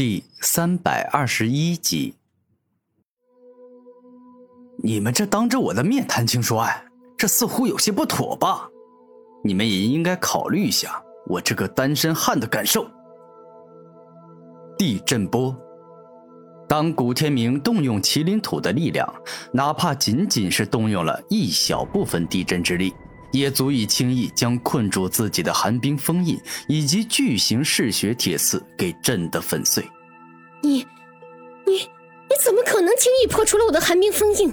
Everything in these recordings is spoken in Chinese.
第三百二十一集，你们这当着我的面谈情说爱，这似乎有些不妥吧？你们也应该考虑一下我这个单身汉的感受。地震波，当古天明动用麒麟土的力量，哪怕仅仅是动用了一小部分地震之力。也足以轻易将困住自己的寒冰封印以及巨型嗜血铁刺给震得粉碎。你，你，你怎么可能轻易破除了我的寒冰封印，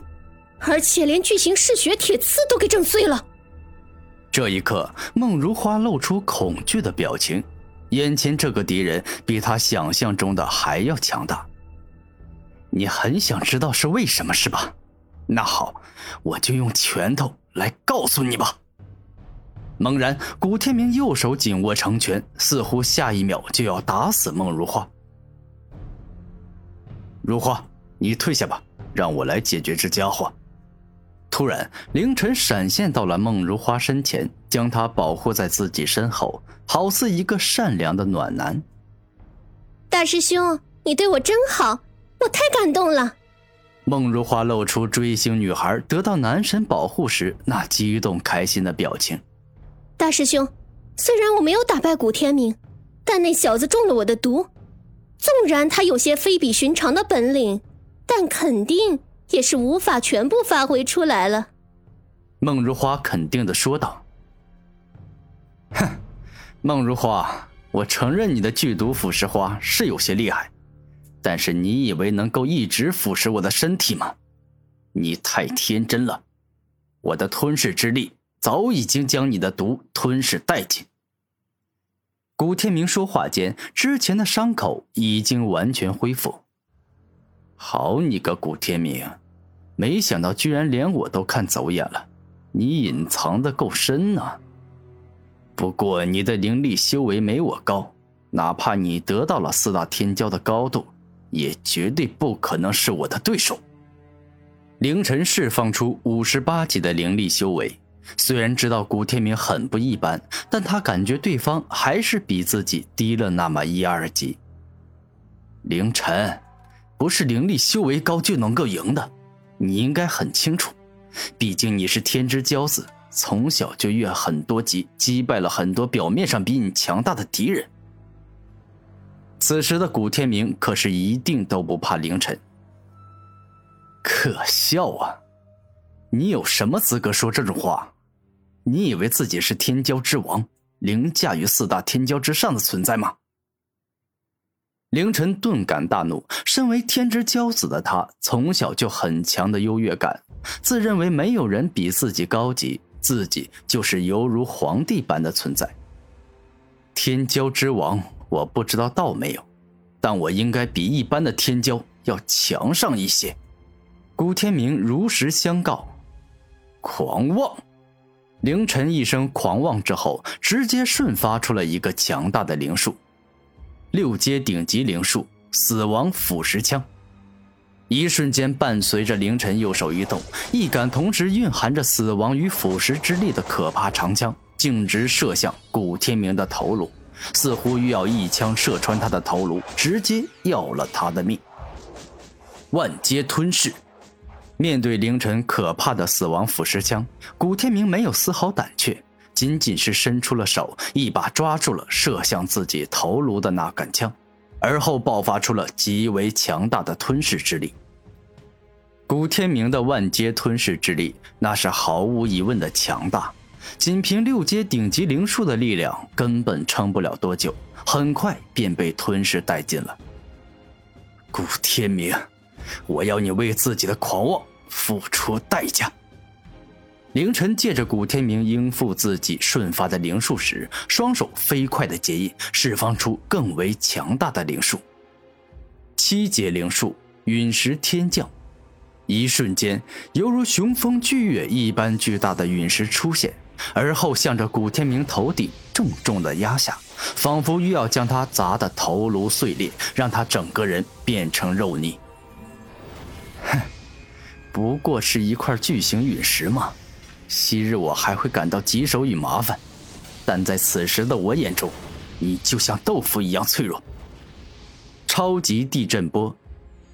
而且连巨型嗜血铁刺都给震碎了？这一刻，孟如花露出恐惧的表情，眼前这个敌人比他想象中的还要强大。你很想知道是为什么，是吧？那好，我就用拳头来告诉你吧。猛然，古天明右手紧握成拳，似乎下一秒就要打死孟如花。如花，你退下吧，让我来解决这家伙。突然，凌晨闪现到了孟如花身前，将她保护在自己身后，好似一个善良的暖男。大师兄，你对我真好，我太感动了。孟如花露出追星女孩得到男神保护时那激动开心的表情。大师兄，虽然我没有打败古天明，但那小子中了我的毒。纵然他有些非比寻常的本领，但肯定也是无法全部发挥出来了。孟如花肯定的说道：“哼，孟如花，我承认你的剧毒腐蚀花是有些厉害，但是你以为能够一直腐蚀我的身体吗？你太天真了，我的吞噬之力。”早已经将你的毒吞噬殆尽。古天明说话间，之前的伤口已经完全恢复。好你个古天明，没想到居然连我都看走眼了，你隐藏的够深呐。不过你的灵力修为没我高，哪怕你得到了四大天骄的高度，也绝对不可能是我的对手。凌晨释放出五十八级的灵力修为。虽然知道古天明很不一般，但他感觉对方还是比自己低了那么一二级。凌晨，不是灵力修为高就能够赢的，你应该很清楚。毕竟你是天之骄子，从小就越很多级，击败了很多表面上比你强大的敌人。此时的古天明可是一定都不怕凌晨。可笑啊！你有什么资格说这种话？你以为自己是天骄之王，凌驾于四大天骄之上的存在吗？凌晨顿感大怒。身为天之骄子的他，从小就很强的优越感，自认为没有人比自己高级，自己就是犹如皇帝般的存在。天骄之王，我不知道到没有，但我应该比一般的天骄要强上一些。古天明如实相告。狂妄。凌晨一声狂妄之后，直接瞬发出了一个强大的灵术，六阶顶级灵术——死亡腐蚀枪。一瞬间，伴随着凌晨右手一动，一杆同时蕴含着死亡与腐蚀之力的可怕长枪，径直射向古天明的头颅，似乎欲要一枪射穿他的头颅，直接要了他的命。万阶吞噬。面对凌晨可怕的死亡腐蚀枪，古天明没有丝毫胆怯，仅仅是伸出了手，一把抓住了射向自己头颅的那杆枪，而后爆发出了极为强大的吞噬之力。古天明的万阶吞噬之力，那是毫无疑问的强大，仅凭六阶顶级灵术的力量，根本撑不了多久，很快便被吞噬殆尽了。古天明。我要你为自己的狂妄付出代价。凌晨借着古天明应付自己瞬发的灵术时，双手飞快的结印，释放出更为强大的灵术。七阶灵术陨石天降，一瞬间，犹如雄风巨月一般巨大的陨石出现，而后向着古天明头顶重重的压下，仿佛欲要将他砸得头颅碎裂，让他整个人变成肉泥。不过是一块巨型陨石吗，昔日我还会感到棘手与麻烦，但在此时的我眼中，你就像豆腐一样脆弱。超级地震波。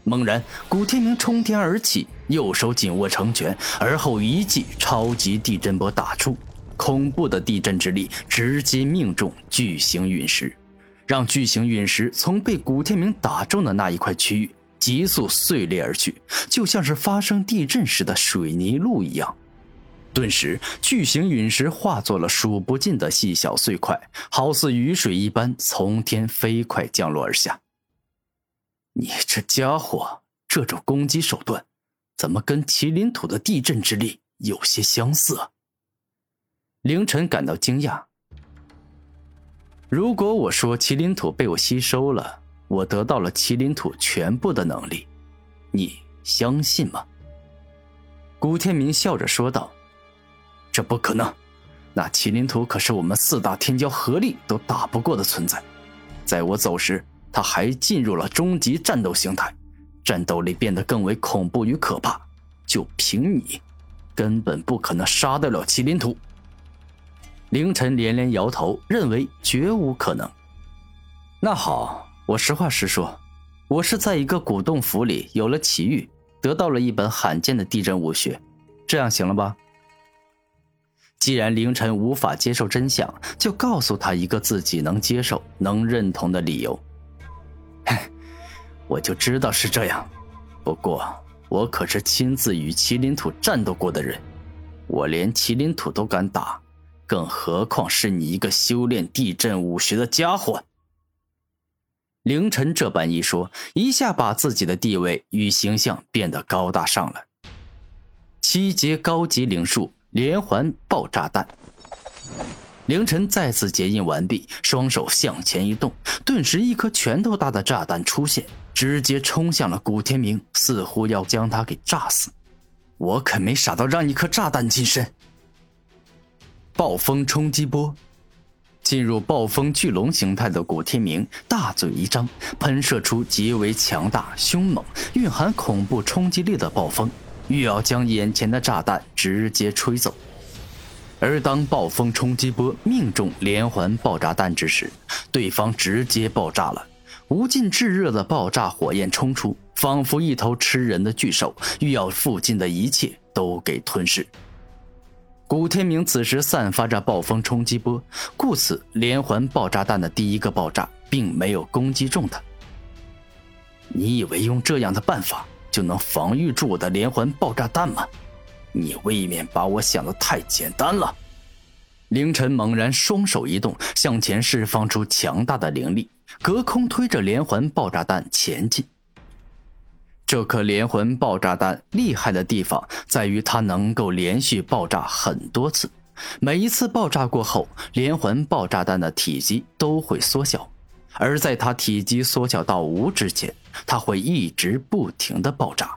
猛然，古天明冲天而起，右手紧握成拳，而后一记超级地震波打出，恐怖的地震之力直接命中巨型陨石，让巨型陨石从被古天明打中的那一块区域急速碎裂而去，就像是发生地震时的水泥路一样。顿时，巨型陨石化作了数不尽的细小碎块，好似雨水一般从天飞快降落而下。你这家伙，这种攻击手段，怎么跟麒麟土的地震之力有些相似？凌晨感到惊讶。如果我说麒麟土被我吸收了，我得到了麒麟土全部的能力，你相信吗？古天明笑着说道：“这不可能，那麒麟土可是我们四大天骄合力都打不过的存在，在我走时。”他还进入了终极战斗形态，战斗力变得更为恐怖与可怕。就凭你，根本不可能杀得了麒麟土。凌晨连连摇头，认为绝无可能。那好，我实话实说，我是在一个古洞府里有了奇遇，得到了一本罕见的地震武学，这样行了吧？既然凌晨无法接受真相，就告诉他一个自己能接受、能认同的理由。我就知道是这样，不过我可是亲自与麒麟土战斗过的人，我连麒麟土都敢打，更何况是你一个修炼地震武学的家伙。凌晨这般一说，一下把自己的地位与形象变得高大上了。七阶高级灵术连环爆炸弹。凌晨再次结印完毕，双手向前一动，顿时一颗拳头大的炸弹出现，直接冲向了古天明，似乎要将他给炸死。我可没傻到让一颗炸弹近身。暴风冲击波，进入暴风巨龙形态的古天明大嘴一张，喷射出极为强大、凶猛、蕴含恐怖冲击力的暴风，欲要将眼前的炸弹直接吹走。而当暴风冲击波命中连环爆炸弹之时，对方直接爆炸了，无尽炙热的爆炸火焰冲出，仿佛一头吃人的巨兽，欲要附近的一切都给吞噬。古天明此时散发着暴风冲击波，故此连环爆炸弹的第一个爆炸并没有攻击中他。你以为用这样的办法就能防御住我的连环爆炸弹吗？你未免把我想的太简单了。凌晨猛然双手一动，向前释放出强大的灵力，隔空推着连环爆炸弹前进。这颗连环爆炸弹厉害的地方在于它能够连续爆炸很多次，每一次爆炸过后，连环爆炸弹的体积都会缩小，而在它体积缩小到无之前，它会一直不停的爆炸。